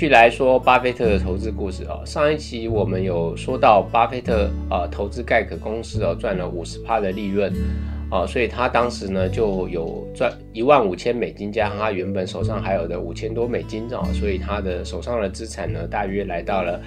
继续来说巴菲特的投资故事啊。上一期我们有说到，巴菲特啊投资盖可公司哦，赚了五十趴的利润啊，所以他当时呢就有赚一万五千美金，加上他原本手上还有的五千多美金啊，所以他的手上的资产呢大约来到了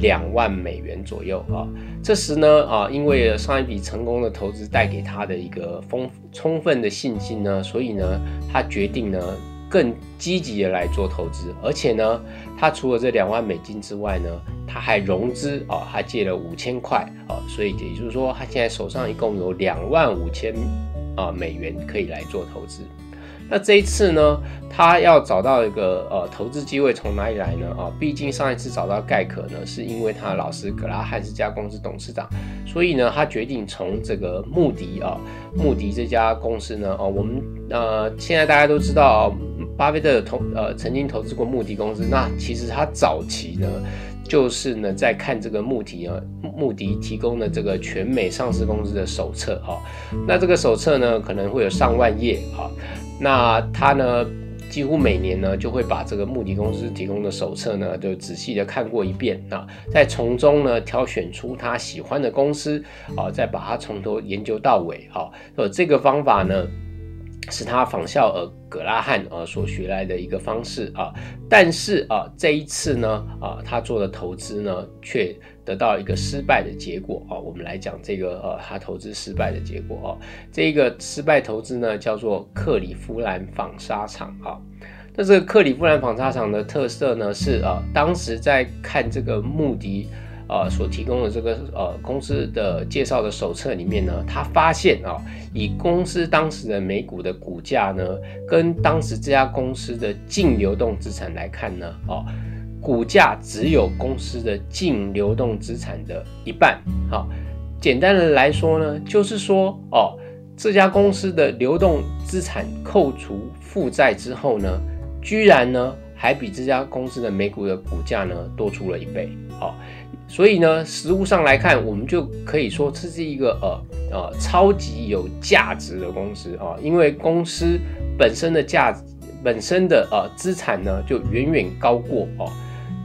两万美元左右啊。这时呢啊，因为上一笔成功的投资带给他的一个丰充分的信心呢，所以呢他决定呢。更积极的来做投资，而且呢，他除了这两万美金之外呢，他还融资啊，他借了五千块啊，所以也就是说，他现在手上一共有两万五千啊美元可以来做投资。那这一次呢，他要找到一个呃投资机会从哪里来呢？啊，毕竟上一次找到盖可呢，是因为他老师格拉汉斯家公司董事长，所以呢，他决定从这个穆迪啊，穆迪这家公司呢，哦，我们呃现在大家都知道。巴菲特投呃曾经投资过穆迪公司，那其实他早期呢，就是呢在看这个穆迪啊，穆迪提供的这个全美上市公司的手册哈，那这个手册呢可能会有上万页啊，那他呢几乎每年呢就会把这个穆迪公司提供的手册呢就仔细的看过一遍。啊，再从中呢挑选出他喜欢的公司啊，再把它从头研究到尾哈，呃这个方法呢。是他仿效呃葛拉汉呃所学来的一个方式啊，但是啊这一次呢啊他做的投资呢却得到一个失败的结果啊，我们来讲这个呃他投资失败的结果啊，这个失败投资呢叫做克里夫兰纺纱厂啊，那这个克里夫兰纺纱厂的特色呢是啊当时在看这个穆迪。啊，所提供的这个呃公司的介绍的手册里面呢，他发现啊，以公司当时的每股的股价呢，跟当时这家公司的净流动资产来看呢，哦，股价只有公司的净流动资产的一半。好，简单的来说呢，就是说哦，这家公司的流动资产扣除负债之后呢，居然呢还比这家公司的每股的股价呢多出了一倍。好。所以呢，实物上来看，我们就可以说这是一个呃呃超级有价值的公司啊，因为公司本身的价本身的呃资产呢，就远远高过哦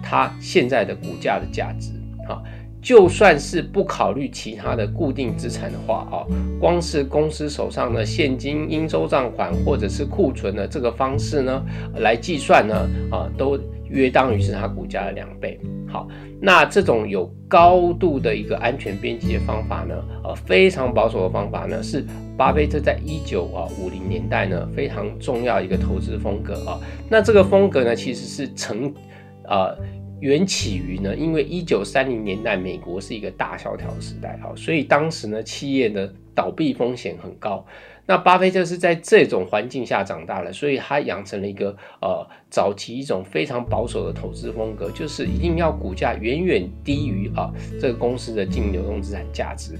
它现在的股价的价值啊。就算是不考虑其他的固定资产的话啊，光是公司手上的现金、应收账款或者是库存的这个方式呢来计算呢啊，都约当于是它股价的两倍。好。那这种有高度的一个安全边际的方法呢，呃，非常保守的方法呢，是巴菲特在一九啊五零年代呢非常重要一个投资风格啊。那这个风格呢，其实是成，呃，缘起于呢，因为一九三零年代美国是一个大萧条时代啊，所以当时呢企业的倒闭风险很高。那巴菲特是在这种环境下长大的，所以他养成了一个呃早期一种非常保守的投资风格，就是一定要股价远远低于啊这个公司的净流动资产价值，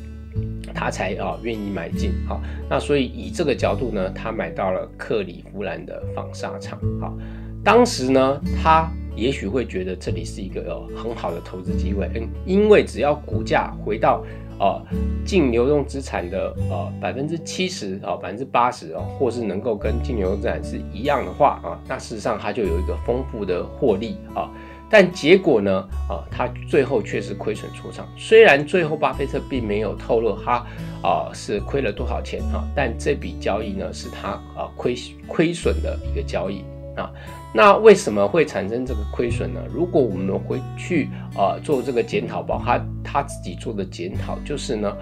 他才啊愿意买进。好，那所以以这个角度呢，他买到了克里夫兰的纺纱厂。好，当时呢，他也许会觉得这里是一个很好的投资机会，嗯，因为只要股价回到。啊，净流动资产的呃百分之七十啊，百分之八十啊，或是能够跟净流动资产是一样的话啊，那事实上它就有一个丰富的获利啊。但结果呢啊，它最后却是亏损出场。虽然最后巴菲特并没有透露他啊是亏了多少钱啊，但这笔交易呢是他啊亏亏损的一个交易。啊，那为什么会产生这个亏损呢？如果我们回去啊做这个检讨包，他他自己做的检讨就是呢，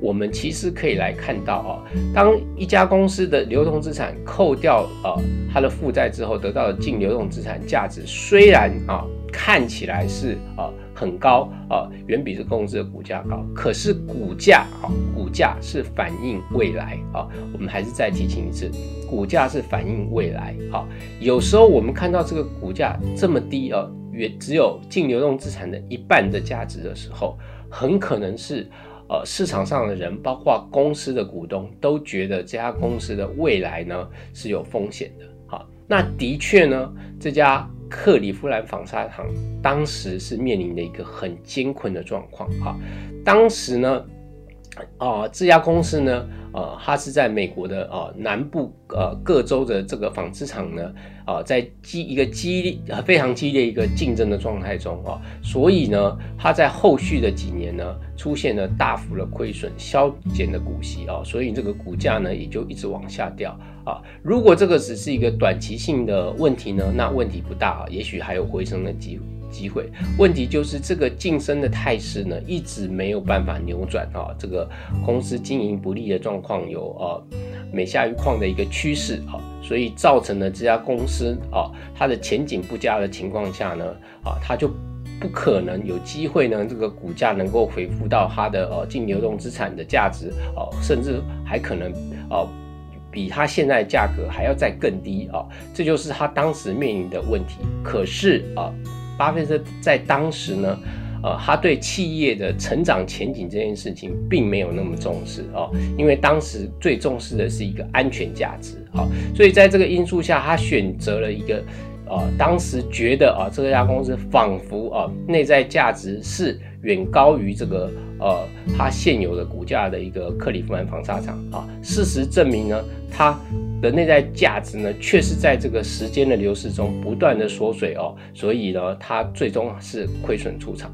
我们其实可以来看到啊，当一家公司的流动资产扣掉啊它的负债之后，得到的净流动资产价值虽然啊看起来是啊。很高啊，远比这公司的股价高。可是股价啊，股价是反映未来啊。我们还是再提醒一次，股价是反映未来啊。有时候我们看到这个股价这么低啊，约只有净流动资产的一半的价值的时候，很可能是呃市场上的人，包括公司的股东，都觉得这家公司的未来呢是有风险的。好，那的确呢，这家。克里夫兰纺纱厂当时是面临的一个很艰困的状况啊，当时呢，啊，这家公司呢，呃，它是在美国的啊南部呃各州的这个纺织厂呢，啊，在激一个激烈非常激烈一个竞争的状态中啊，所以呢，它在后续的几年呢，出现了大幅的亏损、削减的股息啊，所以这个股价呢也就一直往下掉啊。如果这个只是一个短期性的问题呢，那问题不大，也许还有回升的机会。机会问题就是这个晋升的态势呢，一直没有办法扭转啊。这个公司经营不利的状况有呃每下愈况的一个趋势啊，所以造成了这家公司啊它的前景不佳的情况下呢啊，它就不可能有机会呢这个股价能够恢复到它的呃净流动资产的价值啊，甚至还可能啊比它现在价格还要再更低啊，这就是它当时面临的问题。可是啊。巴菲特在当时呢，呃，他对企业的成长前景这件事情并没有那么重视哦，因为当时最重视的是一个安全价值啊，所以在这个因素下，他选择了一个，呃，当时觉得啊，这家公司仿佛啊，内在价值是远高于这个呃，它现有的股价的一个克利夫兰纺纱厂啊，事实证明呢，它。的内在价值呢，却是在这个时间的流逝中不断的缩水哦，所以呢，它最终是亏损出场。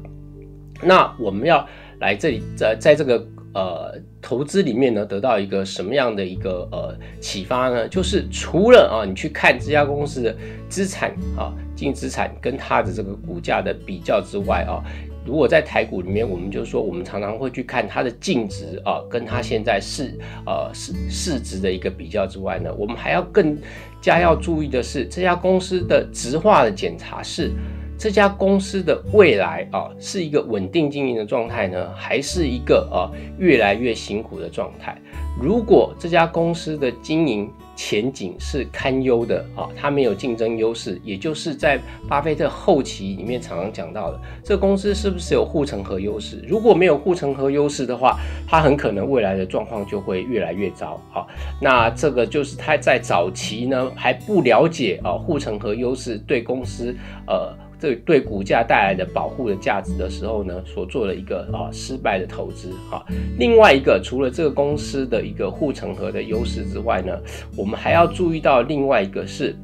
那我们要来这里，在在这个呃投资里面呢，得到一个什么样的一个呃启发呢？就是除了啊，你去看这家公司的资产啊，净资产跟它的这个股价的比较之外啊。如果在台股里面，我们就说，我们常常会去看它的净值啊，跟它现在市呃市市值的一个比较之外呢，我们还要更加要注意的是，这家公司的直化的检查是这家公司的未来啊，是一个稳定经营的状态呢，还是一个啊越来越辛苦的状态？如果这家公司的经营，前景是堪忧的啊，它没有竞争优势，也就是在巴菲特后期里面常常讲到的，这公司是不是有护城河优势？如果没有护城河优势的话，它很可能未来的状况就会越来越糟啊。那这个就是他在早期呢还不了解啊护城河优势对公司呃。对对股价带来的保护的价值的时候呢，所做的一个啊失败的投资啊。另外一个，除了这个公司的一个护城河的优势之外呢，我们还要注意到另外一个是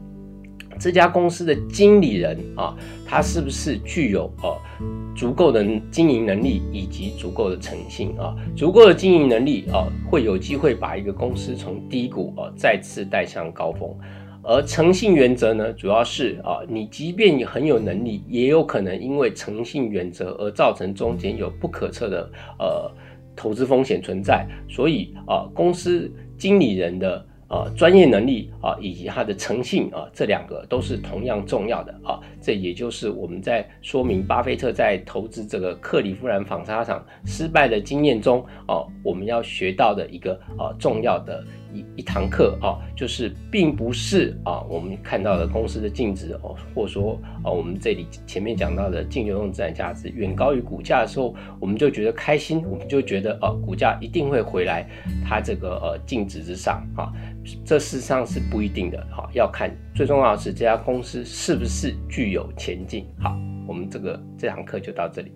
这家公司的经理人啊，他是不是具有呃足够的经营能力以及足够的诚信啊？足够的经营能力啊，会有机会把一个公司从低谷啊再次带向高峰。而诚信原则呢，主要是啊，你即便你很有能力，也有可能因为诚信原则而造成中间有不可测的呃投资风险存在。所以啊，公司经理人的啊专业能力啊以及他的诚信啊，这两个都是同样重要的啊。这也就是我们在说明巴菲特在投资这个克里夫兰纺纱厂失败的经验中啊，我们要学到的一个啊重要的。一一堂课啊，就是并不是啊，我们看到的公司的净值哦，或者说啊，我们这里前面讲到的净流动资产价值远高于股价的时候，我们就觉得开心，我们就觉得啊，股价一定会回来它这个呃净值之上啊，这事实上是不一定的哈，要看最重要的是这家公司是不是具有前景。好，我们这个这堂课就到这里。